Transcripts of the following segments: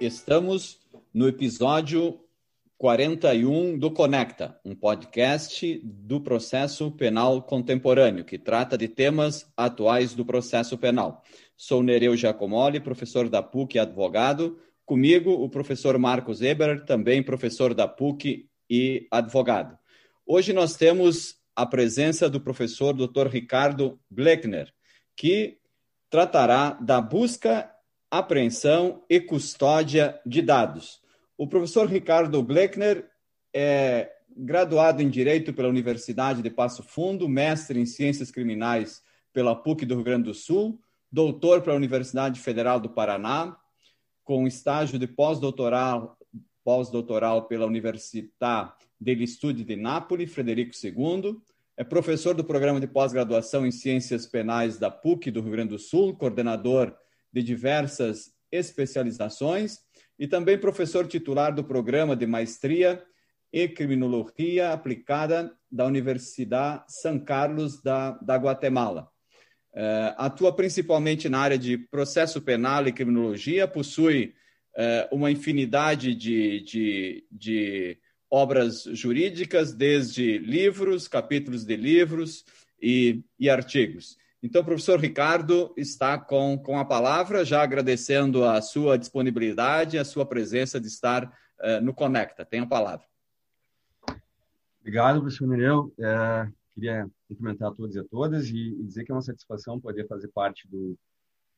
Estamos no episódio 41 do Conecta, um podcast do processo penal contemporâneo, que trata de temas atuais do processo penal. Sou Nereu Giacomoli, professor da PUC e advogado. Comigo, o professor Marcos Eber, também professor da PUC e advogado. Hoje nós temos a presença do professor Dr. Ricardo Bleckner, que tratará da busca, apreensão e custódia de dados. O professor Ricardo Bleckner é graduado em Direito pela Universidade de Passo Fundo, mestre em Ciências Criminais pela PUC do Rio Grande do Sul, doutor pela Universidade Federal do Paraná, com estágio de pós-doutoral pós-doutoral pela Università degli Studi di Napoli, Frederico II, é professor do programa de pós-graduação em Ciências Penais da PUC do Rio Grande do Sul, coordenador de diversas especializações e também professor titular do programa de maestria em criminologia aplicada da Universidade São Carlos da, da Guatemala. Uh, atua principalmente na área de processo penal e criminologia, possui uh, uma infinidade de, de, de obras jurídicas, desde livros, capítulos de livros e, e artigos. Então, professor Ricardo está com, com a palavra, já agradecendo a sua disponibilidade, a sua presença de estar uh, no Conecta. Tem a palavra. Obrigado, professor Nereu. É, queria cumprimentar a todos e a todas e, e, dizer que é uma satisfação poder fazer parte do,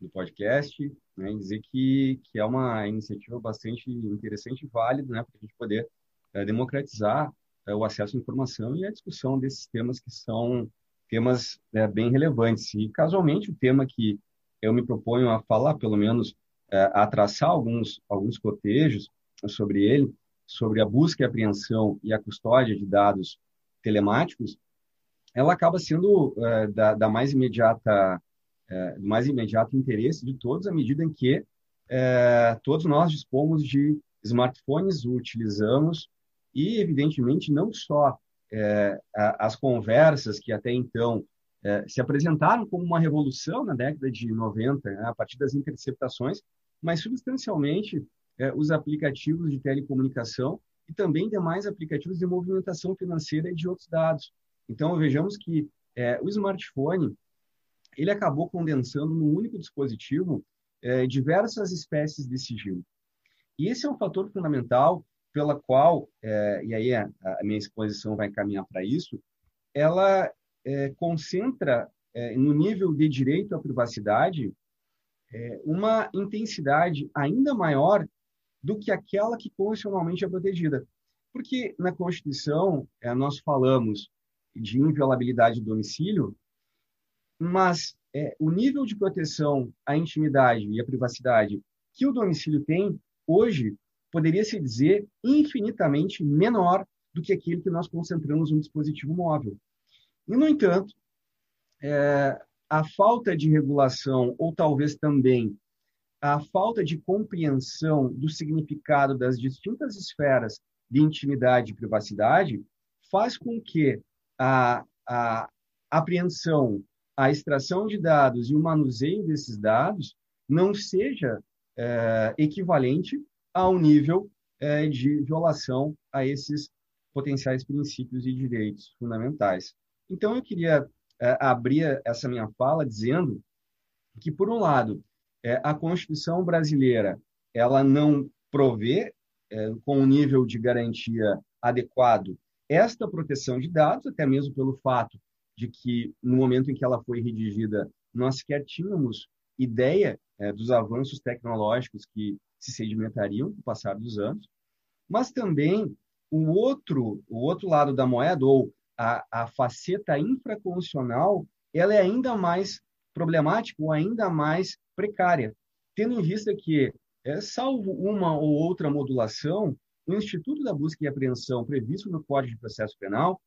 do podcast, né, dizer que, que é uma iniciativa bastante interessante e válida né, para a gente poder é, democratizar é, o acesso à informação e a discussão desses temas que são temas é, bem relevantes. E, casualmente, o tema que eu me proponho a falar, pelo menos é, a traçar alguns, alguns cotejos sobre ele, sobre a busca e apreensão e a custódia de dados telemáticos, ela acaba sendo é, da, da, mais imediata, é, do mais imediato interesse de todos, à medida em que é, todos nós dispomos de smartphones, utilizamos e, evidentemente, não só é, as conversas que até então é, se apresentaram como uma revolução na década de 90, né, a partir das interceptações, mas substancialmente é, os aplicativos de telecomunicação e também demais aplicativos de movimentação financeira e de outros dados. Então, vejamos que é, o smartphone ele acabou condensando num único dispositivo é, diversas espécies de sigilo. E esse é um fator fundamental pela qual, é, e aí a, a, minha exposição vai caminhar para isso, ela é, concentra é, no nível de direito à privacidade é, uma intensidade ainda maior do que aquela que constitucionalmente é protegida. Porque na Constituição é, nós falamos de inviolabilidade do domicílio, mas é, o nível de proteção à intimidade e à privacidade que o domicílio tem, hoje, poderia se dizer infinitamente menor do que aquele que nós concentramos no dispositivo móvel. E, no entanto, é, a falta de regulação, ou talvez também a falta de compreensão do significado das distintas esferas de intimidade e privacidade, faz com que a, a apreensão, a extração de dados e o manuseio desses dados não seja é, equivalente ao nível é, de violação a esses potenciais princípios e direitos fundamentais. Então, eu queria é, abrir essa minha fala dizendo que, por um lado, é, a Constituição brasileira ela não provê é, com um nível de garantia adequado esta proteção de dados, até mesmo pelo fato de que, no momento em que ela foi redigida, nós sequer tínhamos ideia é, dos avanços tecnológicos que se sedimentariam com o passar dos anos, mas também o outro, o outro lado da moeda, ou a, a faceta infraconstitucional, ela é ainda mais problemática ou ainda mais precária, tendo em vista que, é, salvo uma ou outra modulação, o Instituto da Busca e Apreensão previsto no Código de Processo Penal,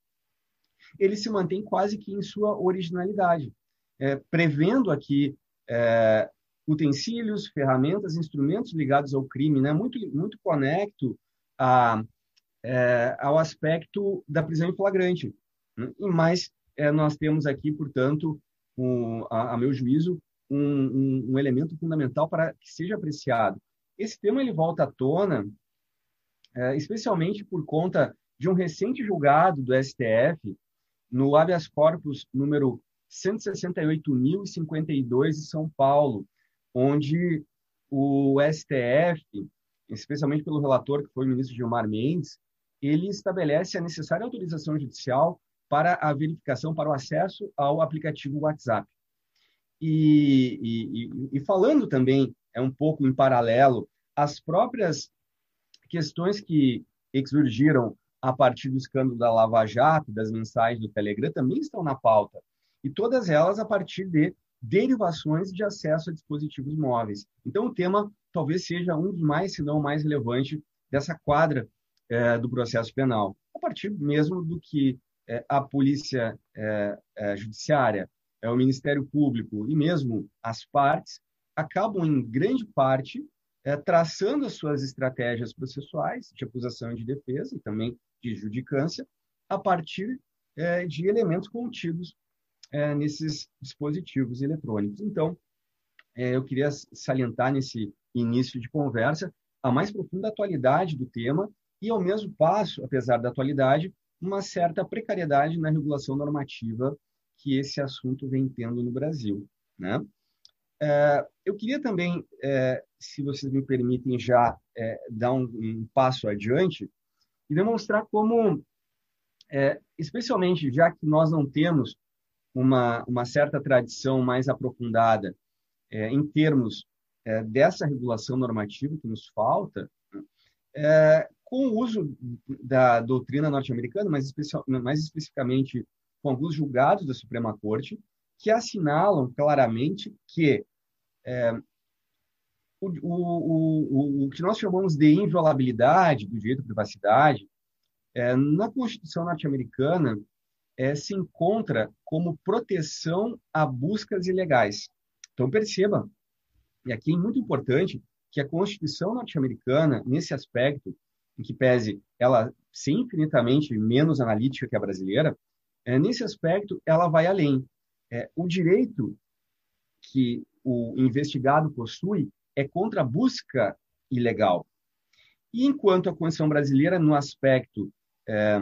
ele se mantém quase que em sua originalidade, é, prevendo aqui é, utensílios, ferramentas, instrumentos ligados ao crime, né? muito, muito conecto a, é, ao aspecto da prisão em flagrante. Né? Mas é, nós temos aqui, portanto, um, a, a, meu juízo, um, um, um, elemento fundamental para que seja apreciado. esse tema ele volta à tona, é, especialmente por conta de um recente julgado do STF no habeas corpus número 168.052 de São Paulo, onde o STF, especialmente pelo relator que foi o ministro Gilmar Mendes, ele estabelece a necessária autorização judicial para a verificação, para o acesso ao aplicativo WhatsApp. E, e, e, falando também, é um pouco em paralelo, as próprias questões que surgiram a partir do escândalo da Lava Jato, das mensagens do Telegram, também estão na pauta. E todas elas a partir de derivações de acesso a dispositivos móveis. Então, o tema talvez seja um dos mais, se não mais relevante dessa quadra é, do processo penal, a partir mesmo do que é, a polícia é, judiciária, é o Ministério Público e mesmo as partes acabam, em grande parte, traçando as suas estratégias processuais de acusação e de defesa e também de judicância a partir de elementos contidos nesses dispositivos eletrônicos. Então, eu queria salientar nesse início de conversa a mais profunda atualidade do tema e, ao mesmo passo, apesar da atualidade, uma certa precariedade na regulação normativa que esse assunto vem tendo no Brasil. Né? É, eu queria também, é, se vocês me permitem já é, dar um, um, passo adiante e demonstrar como, é, especialmente já que nós não temos uma, uma certa tradição mais aprofundada é, em termos é, dessa regulação normativa que nos falta, é, com o uso da doutrina norte-americana, mas mais especificamente com alguns julgados da Suprema Corte, que assinalam claramente que é, o, o, o, o, que nós chamamos de inviolabilidade do direito à privacidade, é, na Constituição norte-americana, é, se encontra como proteção a buscas ilegais. Então, perceba, e aqui é muito importante, que a Constituição norte-americana, nesse aspecto, em que pese ela ser infinitamente menos analítica que a brasileira, é, nesse aspecto ela vai além. É, o direito que o investigado possui é contra a busca ilegal. E enquanto a Constituição brasileira, no aspecto é,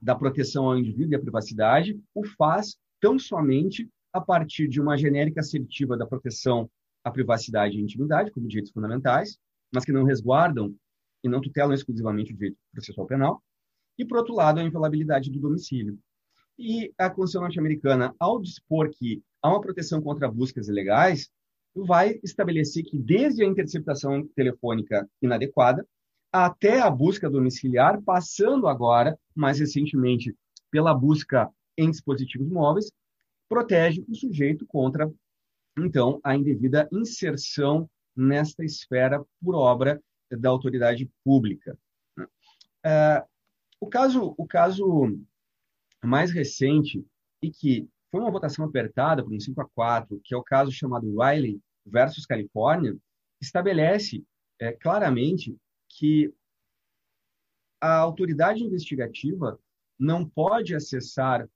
da proteção ao indivíduo e à privacidade, o faz tão somente a partir de uma genérica assertiva da proteção à privacidade e intimidade, como direitos fundamentais, mas que não resguardam e não tutelam exclusivamente o direito processual penal, e, por outro lado, a inviolabilidade do domicílio. E a Constituição norte-americana, ao dispor que há uma proteção contra buscas ilegais, vai estabelecer que, desde a interceptação telefônica inadequada até a busca domiciliar, passando agora, mais recentemente, pela busca em dispositivos móveis, protege o sujeito contra, então, a indevida inserção nesta esfera por obra da autoridade pública. É, o, caso, o caso mais recente, e que foi uma votação apertada por um 5 a 4, que é o caso chamado Riley versus Califórnia, estabelece é, claramente que a autoridade investigativa não pode acessar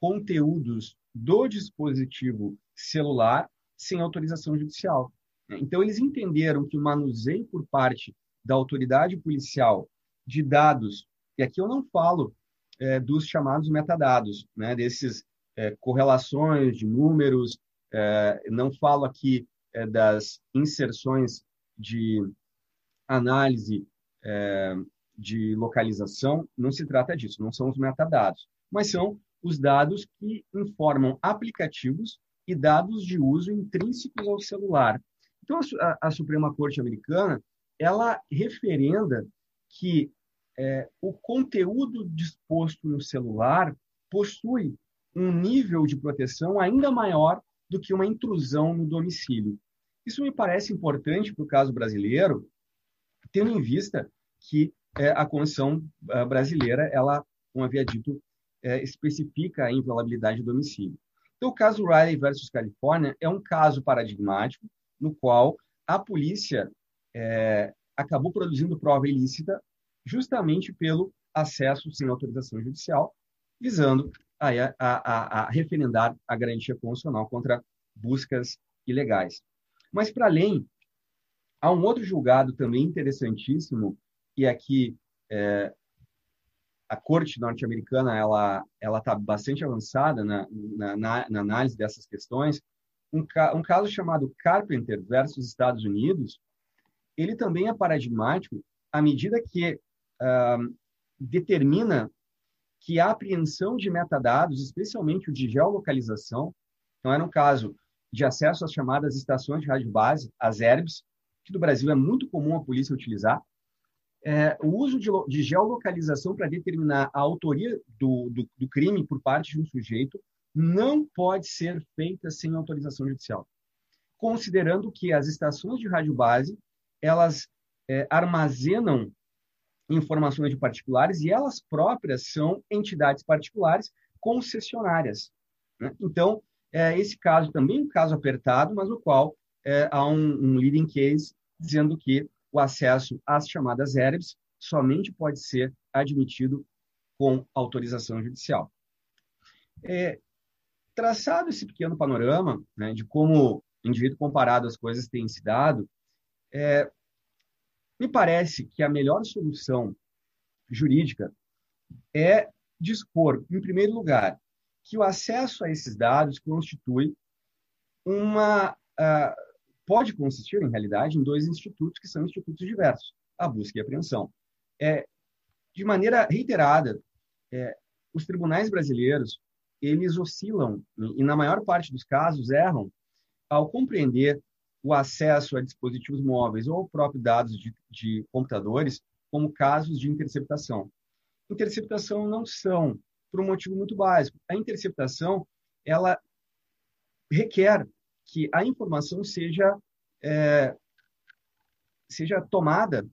conteúdos do dispositivo celular sem autorização judicial. Então, eles entenderam que o manuseio por parte da autoridade policial de dados, e aqui eu não falo é, dos chamados metadados, né, desses é, correlações de números, é, não falo aqui é, das inserções de análise é, de localização, não se trata disso, não são os metadados, mas são os dados que informam aplicativos e dados de uso intrínsecos ao celular. Então, a, a Suprema Corte Americana ela referenda que é, o conteúdo disposto no celular possui um nível de proteção ainda maior do que uma intrusão no domicílio. Isso me parece importante para o caso brasileiro, tendo em vista que é, a Constituição é, brasileira, ela, como havia dito, é, especifica a inviolabilidade do domicílio. Então, o caso Riley versus Califórnia é um caso paradigmático no qual a polícia é, acabou produzindo prova ilícita justamente pelo acesso sem autorização judicial, visando a, a, a, a referendar a garantia constitucional contra buscas ilegais. Mas, para além Há um outro julgado também interessantíssimo, e aqui é, a corte norte-americana ela ela está bastante avançada na, na, na, análise dessas questões. Um, um caso chamado Carpenter versus Estados Unidos, ele também é paradigmático à medida que uh, determina que a apreensão de metadados, especialmente o de geolocalização, então era um caso de acesso às chamadas estações de rádio base, as ERBs, que no Brasil é muito comum a polícia utilizar, é, o uso de, de geolocalização para determinar a autoria do, do, do, crime por parte de um sujeito não pode ser feita sem autorização judicial, considerando que as estações de rádio base elas é, armazenam informações de particulares e elas próprias são entidades particulares concessionárias. Né? Então, é, esse caso também é um caso apertado, mas no qual é, há um, um leading case dizendo que o acesso às chamadas ERBs somente pode ser admitido com autorização judicial. É, traçado esse pequeno panorama né, de como, indivíduo comparado, as coisas têm se dado, é, me parece que a melhor solução jurídica é dispor, em primeiro lugar, que o acesso a esses dados constitui uma. Uh, pode consistir, em realidade, em dois institutos que são institutos diversos, a busca e a apreensão. É, de maneira reiterada, é, os tribunais brasileiros, eles oscilam, e na maior parte dos casos erram, ao compreender o acesso a dispositivos móveis ou próprios dados de, de computadores como casos de interceptação. Interceptação não são por um motivo muito básico. A interceptação, ela requer que a informação seja, é, seja tomada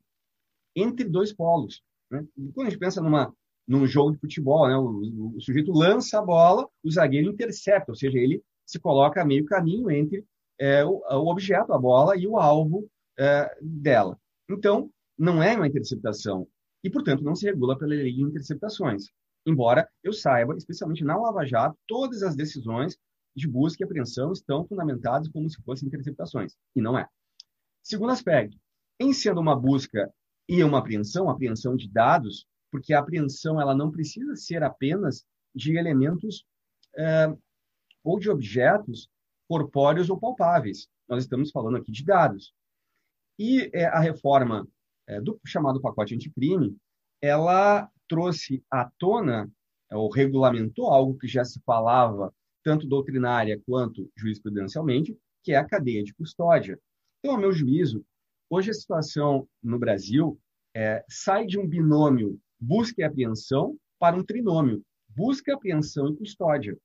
entre dois polos. Né? Quando a gente pensa numa, num jogo de futebol, né? o, o, o, sujeito lança a bola, o zagueiro intercepta, ou seja, ele se coloca meio caminho entre é, o, o, objeto, a bola, e o alvo é, dela. Então, não é uma interceptação e, portanto, não se regula pela lei de interceptações. Embora eu saiba, especialmente na Lava Jato, todas as decisões de busca e apreensão estão fundamentadas como se fossem interceptações, e não é. Segundo aspecto, em sendo uma busca e uma apreensão, apreensão de dados, porque a apreensão ela não precisa ser apenas de elementos é, ou de objetos corpóreos ou palpáveis. Nós estamos falando aqui de dados. E é, a reforma é, do chamado pacote anticrime, ela trouxe à tona, ou regulamentou algo que já se falava tanto doutrinária quanto jurisprudencialmente, que é a cadeia de custódia. Então, ao meu juízo, hoje a situação no Brasil é, sai de um binômio busca e apreensão para um trinômio busca, apreensão e custódia.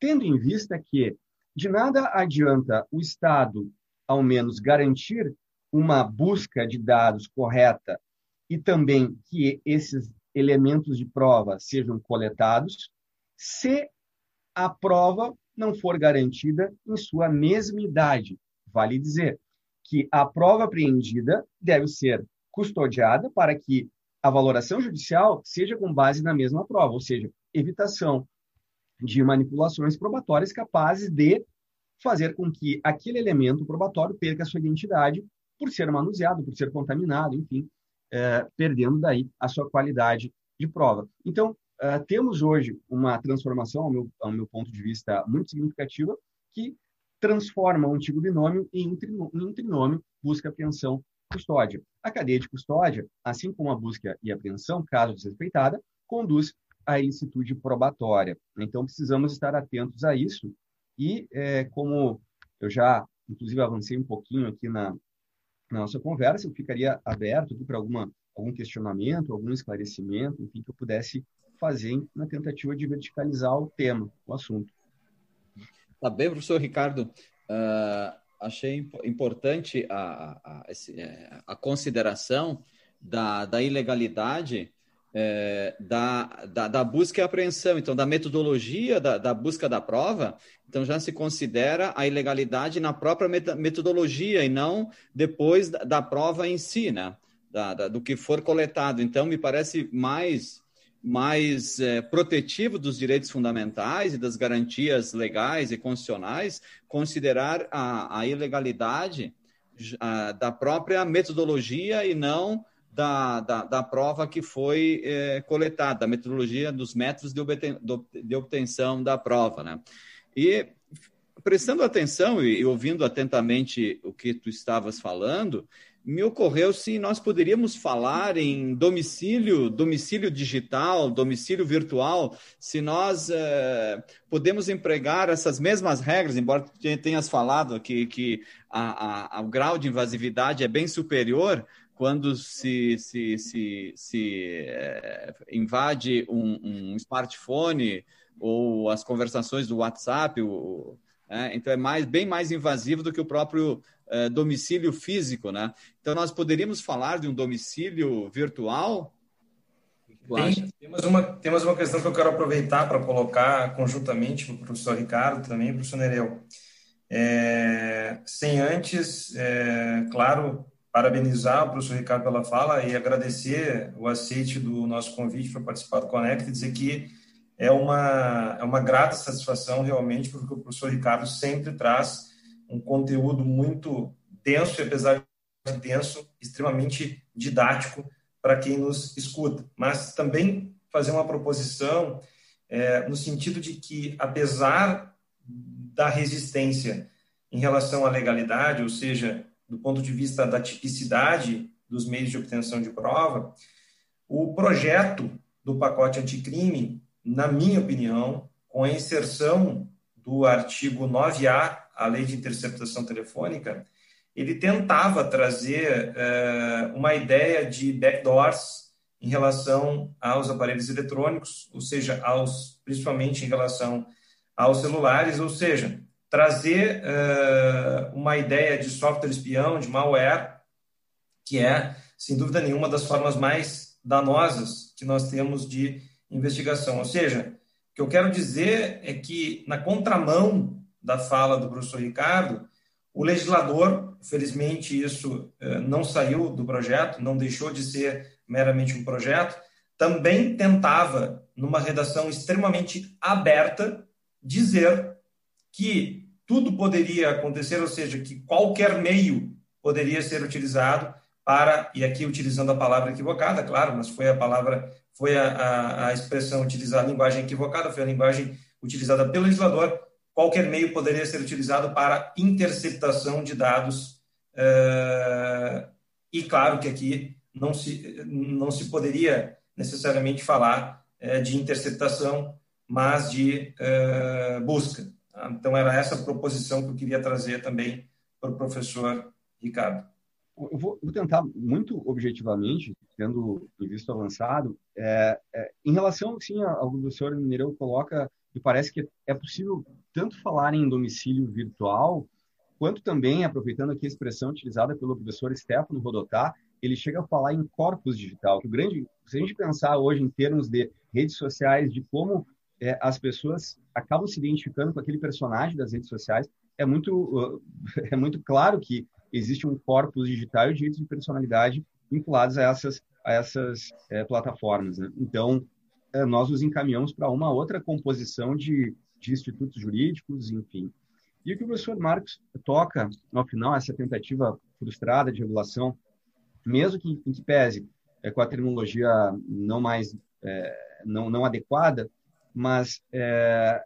Tendo em vista que de nada adianta o Estado, ao menos, garantir uma busca de dados correta e também que esses elementos de prova sejam coletados, se a prova não for garantida em sua mesmidade. Vale dizer que a prova apreendida deve ser custodiada para que a valoração judicial seja com base na mesma prova, ou seja, evitação de manipulações probatórias capazes de fazer com que aquele elemento probatório perca sua identidade por ser manuseado, por ser contaminado, enfim, é, perdendo daí a sua qualidade de prova. Então, é, temos hoje uma transformação, ao meu, ao meu ponto de vista, muito significativa, que transforma o antigo binômio em um, trinômio, em um trinômio busca, apreensão, custódia. A cadeia de custódia, assim como a busca e apreensão, caso desrespeitada, conduz à ilicitude probatória. Então, precisamos estar atentos a isso. E, é, como eu já, inclusive, avancei um pouquinho aqui na, na nossa conversa, eu ficaria aberto para alguma algum questionamento, algum esclarecimento, enfim, que eu pudesse fazer na tentativa de verticalizar o tema, o assunto. Tá bem, professor Ricardo. Uh, achei importante a, a, a, a consideração da, da ilegalidade é, da, da, da, busca e apreensão, então da metodologia da, da, busca da prova, então já se considera a ilegalidade na própria metodologia e não depois da, da prova em si, né? do que for coletado. Então, me parece mais, mais é, protetivo dos direitos fundamentais e das garantias legais e constitucionais considerar a, a ilegalidade da própria metodologia e não da, da, da prova que foi é, coletada, da metodologia dos métodos de, obten, de obtenção da prova. Né? E prestando atenção e, e ouvindo atentamente o que tu estavas falando, me ocorreu se nós poderíamos falar em domicílio, domicílio digital, domicílio virtual, se nós uh, podemos empregar essas mesmas regras, embora tenhas falado que, que a, a, o grau de invasividade é bem superior quando se, se, se, se uh, invade um, um, smartphone ou as conversações do WhatsApp, o, é, então é mais, bem mais invasivo do que o próprio é, domicílio físico, né? Então nós poderíamos falar de um domicílio virtual? Tem, temos, uma, temos uma questão que eu quero aproveitar para colocar conjuntamente para o professor Ricardo também para o professor Nereu. É, sem antes, é, claro, parabenizar o professor Ricardo pela fala e agradecer o aceite do nosso convite para participar do Conect e dizer que é uma, é uma grata satisfação realmente, porque o professor Ricardo sempre traz um conteúdo muito denso e, apesar de denso, extremamente didático para quem nos escuta. Mas também fazer uma proposição é, no sentido de que, apesar da resistência em relação à legalidade, ou seja, do ponto de vista da tipicidade dos meios de obtenção de prova, o projeto do pacote anticrime na minha opinião, com a inserção do artigo 9A, a Lei de Interceptação Telefônica, ele tentava trazer uh, uma ideia de backdoors em relação aos aparelhos eletrônicos, ou seja, aos, principalmente em relação aos celulares, ou seja, trazer uh, uma ideia de software espião, de malware, que é, sem dúvida nenhuma, das formas mais danosas que nós temos de investigação. Ou seja, o que eu quero dizer é que, na contramão da fala do professor Ricardo, o legislador, felizmente isso eh, não saiu do projeto, não deixou de ser meramente um projeto, também tentava, numa redação extremamente aberta, dizer que tudo poderia acontecer, ou seja, que qualquer meio poderia ser utilizado para, e aqui utilizando a palavra equivocada, claro, mas foi a palavra foi a, a, a expressão utilizada, a linguagem equivocada, foi a linguagem utilizada pelo legislador. Qualquer meio poderia ser utilizado para interceptação de dados. Uh, e claro que aqui não se, não se poderia necessariamente falar uh, de interceptação, mas de uh, busca. Então, era essa proposição que eu queria trazer também para o professor Ricardo eu vou, vou, tentar muito objetivamente, tendo em visto avançado, é, é, em relação sim ao que o senhor Mineirão coloca, me parece que é possível tanto falar em domicílio virtual, quanto também, aproveitando aqui a expressão utilizada pelo professor Stefano Rodotá, ele chega a falar em corpus digital, que o grande, se a gente pensar hoje em termos de redes sociais, de como é, as pessoas acabam se identificando com aquele personagem das redes sociais, é muito, é muito claro que existe um corpus digital e direitos de personalidade vinculados a essas, a essas é, plataformas. Né? Então, é, nós nos encaminhamos para uma outra composição de, de institutos jurídicos, enfim. E o que o professor Marcos toca, no final, essa tentativa frustrada de regulação, mesmo que em que pese é, com a terminologia não mais é, não, não adequada, mas é,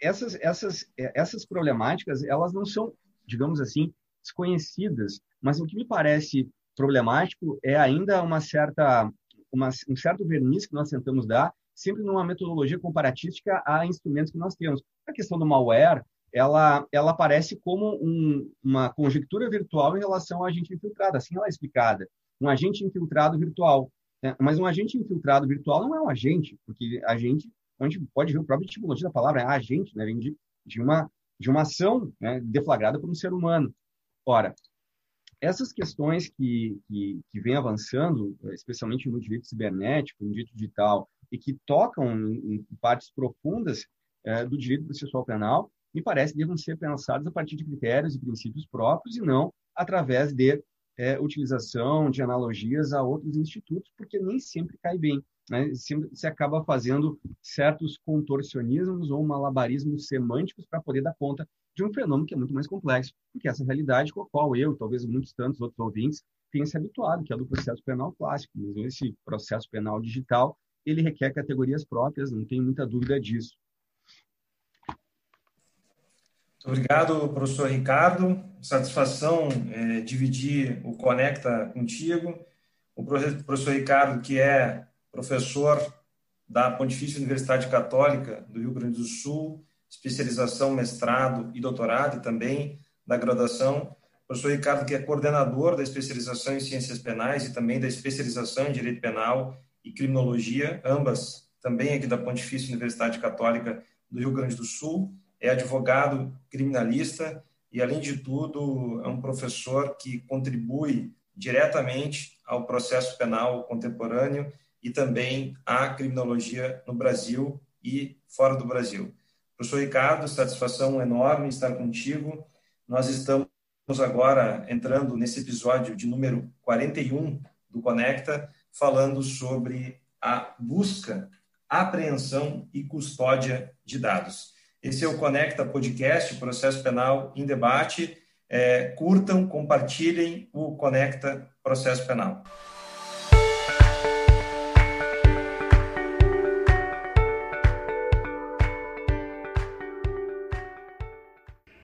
essas, essas, é, essas problemáticas, elas não são, digamos assim, desconhecidas, mas o que me parece problemático é ainda uma certa, uma, um certo verniz que nós tentamos dar, sempre numa metodologia comparatística a instrumentos que nós temos. A questão do malware, ela, ela aparece como um, uma conjectura virtual em relação ao agente infiltrado, assim ela é explicada. Um agente infiltrado virtual. Né? Mas um agente infiltrado virtual não é um agente, porque agente, a gente pode ver o próprio etimologia da palavra, é agente, né? vem de, de, uma, de uma ação né? deflagrada por um ser humano. Ora, essas questões que, que, que vêm avançando, especialmente no direito cibernético, no direito digital, e que tocam em, partes profundas é, do direito processual penal, me parece devem ser pensadas a partir de critérios e princípios próprios e não através de é, utilização de analogias a outros institutos, porque nem sempre cai bem. né, se acaba fazendo certos contorcionismos ou malabarismos semânticos para poder dar conta de um fenômeno que é muito mais complexo, porque essa realidade com a qual eu, talvez muitos tantos outros ouvintes, tenham se habituado, que é do processo penal clássico. Mas esse processo penal digital, ele requer categorias próprias, não tem muita dúvida disso. Obrigado, professor Ricardo. Satisfação é, dividir o Conecta contigo. O professor Ricardo, que é professor da Pontifícia Universidade Católica do Rio Grande do Sul, especialização, mestrado e doutorado, e também da graduação. O professor Ricardo, que é coordenador da especialização em Ciências Penais e também da especialização em Direito Penal e Criminologia, ambas também aqui da Pontifícia Universidade Católica do Rio Grande do Sul é advogado criminalista e, além de tudo, é um professor que contribui diretamente ao processo penal contemporâneo e também à criminologia no Brasil e fora do Brasil. Professor Ricardo, satisfação enorme estar contigo. Nós estamos agora entrando nesse episódio de número 41 do Conecta, falando sobre a busca, apreensão e custódia de dados. Esse é o Conecta Podcast, Processo Penal em Debate. É, curtam, compartilhem o Conecta Processo Penal.